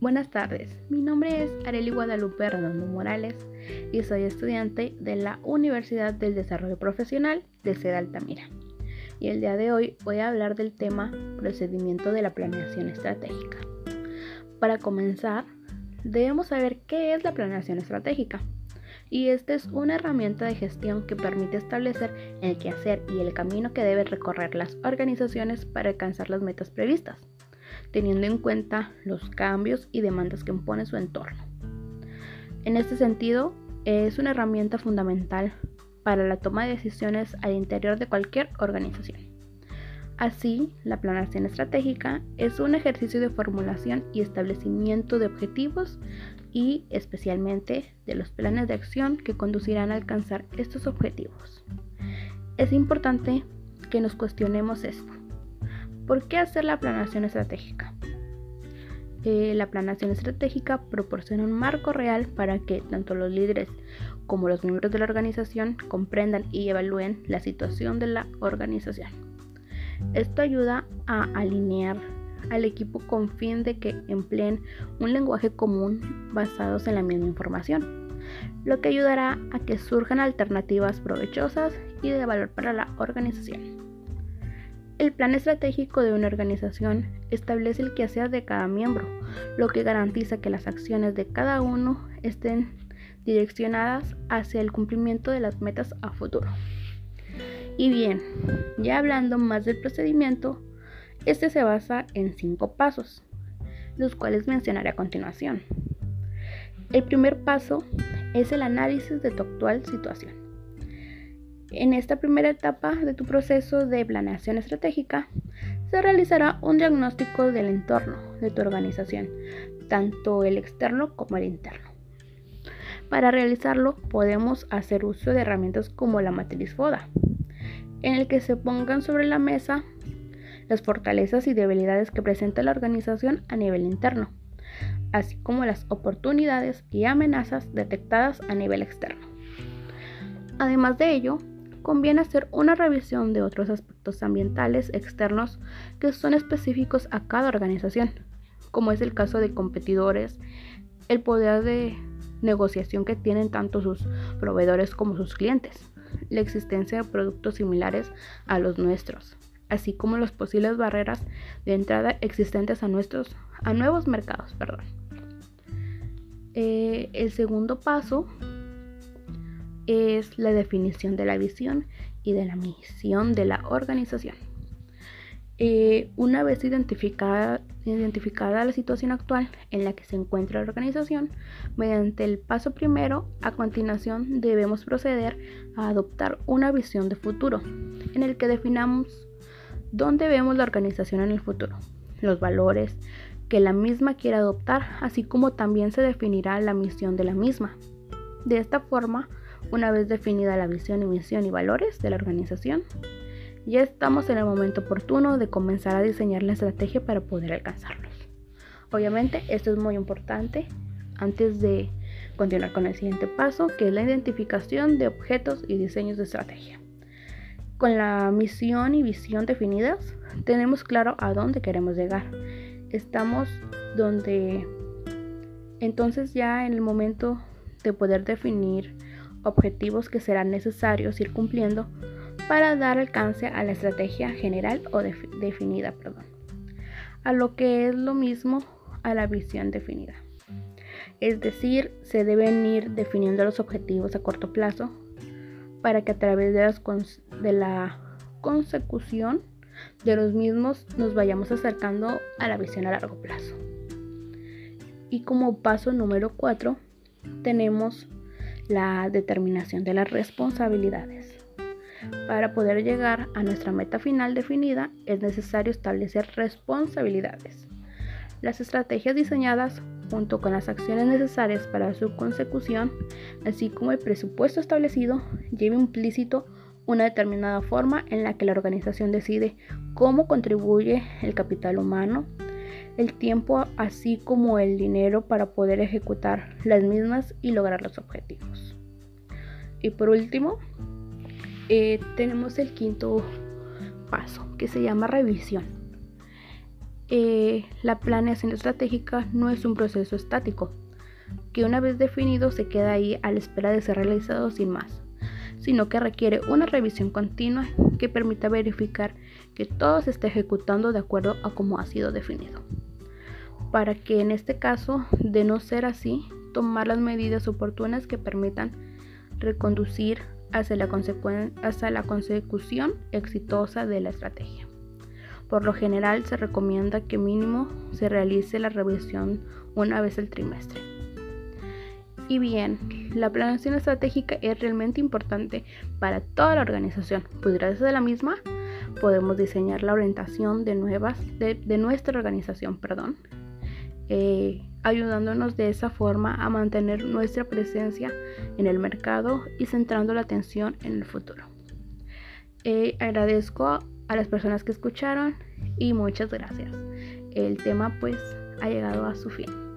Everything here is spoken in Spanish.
Buenas tardes, mi nombre es Areli Guadalupe Redondo Morales y soy estudiante de la Universidad del Desarrollo Profesional de Seda Altamira. Y el día de hoy voy a hablar del tema procedimiento de la planeación estratégica. Para comenzar, debemos saber qué es la planeación estratégica. Y esta es una herramienta de gestión que permite establecer el quehacer y el camino que deben recorrer las organizaciones para alcanzar las metas previstas teniendo en cuenta los cambios y demandas que impone su entorno. En este sentido, es una herramienta fundamental para la toma de decisiones al interior de cualquier organización. Así, la planeación estratégica es un ejercicio de formulación y establecimiento de objetivos y especialmente de los planes de acción que conducirán a alcanzar estos objetivos. Es importante que nos cuestionemos esto. ¿Por qué hacer la planeación estratégica? Eh, la planeación estratégica proporciona un marco real para que tanto los líderes como los miembros de la organización comprendan y evalúen la situación de la organización. Esto ayuda a alinear al equipo con fin de que empleen un lenguaje común basados en la misma información, lo que ayudará a que surjan alternativas provechosas y de valor para la organización. El plan estratégico de una organización establece el quehacer de cada miembro, lo que garantiza que las acciones de cada uno estén direccionadas hacia el cumplimiento de las metas a futuro. Y bien, ya hablando más del procedimiento, este se basa en cinco pasos, los cuales mencionaré a continuación. El primer paso es el análisis de tu actual situación. En esta primera etapa de tu proceso de planeación estratégica, se realizará un diagnóstico del entorno de tu organización, tanto el externo como el interno. Para realizarlo podemos hacer uso de herramientas como la matriz FODA, en el que se pongan sobre la mesa las fortalezas y debilidades que presenta la organización a nivel interno, así como las oportunidades y amenazas detectadas a nivel externo. Además de ello, conviene hacer una revisión de otros aspectos ambientales externos que son específicos a cada organización, como es el caso de competidores, el poder de negociación que tienen tanto sus proveedores como sus clientes, la existencia de productos similares a los nuestros, así como las posibles barreras de entrada existentes a, nuestros, a nuevos mercados. Perdón. Eh, el segundo paso es la definición de la visión y de la misión de la organización. Eh, una vez identificada, identificada la situación actual en la que se encuentra la organización, mediante el paso primero, a continuación debemos proceder a adoptar una visión de futuro, en el que definamos dónde vemos la organización en el futuro, los valores que la misma quiere adoptar, así como también se definirá la misión de la misma. De esta forma, una vez definida la visión y misión y valores de la organización, ya estamos en el momento oportuno de comenzar a diseñar la estrategia para poder alcanzarlos. Obviamente esto es muy importante antes de continuar con el siguiente paso, que es la identificación de objetos y diseños de estrategia. Con la misión y visión definidas, tenemos claro a dónde queremos llegar. Estamos donde entonces ya en el momento de poder definir objetivos que serán necesarios ir cumpliendo para dar alcance a la estrategia general o definida, perdón, a lo que es lo mismo a la visión definida. Es decir, se deben ir definiendo los objetivos a corto plazo para que a través de, de la consecución de los mismos nos vayamos acercando a la visión a largo plazo. Y como paso número 4 tenemos la determinación de las responsabilidades. Para poder llegar a nuestra meta final definida es necesario establecer responsabilidades. Las estrategias diseñadas junto con las acciones necesarias para su consecución, así como el presupuesto establecido, lleva implícito una determinada forma en la que la organización decide cómo contribuye el capital humano, el tiempo así como el dinero para poder ejecutar las mismas y lograr los objetivos. Y por último, eh, tenemos el quinto paso que se llama revisión. eh, la planeación estratégica no es un proceso estático, que una vez definido se queda ahí a la espera de ser realizado sin más, sino que requiere una revisión continua que permita verificar que todo se esté ejecutando de acuerdo a cómo ha sido definido. Para que en este caso, de no ser así, tomar las medidas oportunas que permitan reconducir hacia la, consecución exitosa de la estrategia. Por lo general se recomienda que mínimo se realice la revisión una vez al trimestre. Y bien, la planeación estratégica es realmente importante para toda la organización, pues gracias a la misma podemos diseñar la orientación de, nuevas, de, nuestra organización, perdón, eh, ayudándonos de esa forma a mantener nuestra presencia en el mercado y centrando la atención en el futuro. Eh, agradezco a las personas que escucharon y muchas gracias. El tema pues ha llegado a su fin.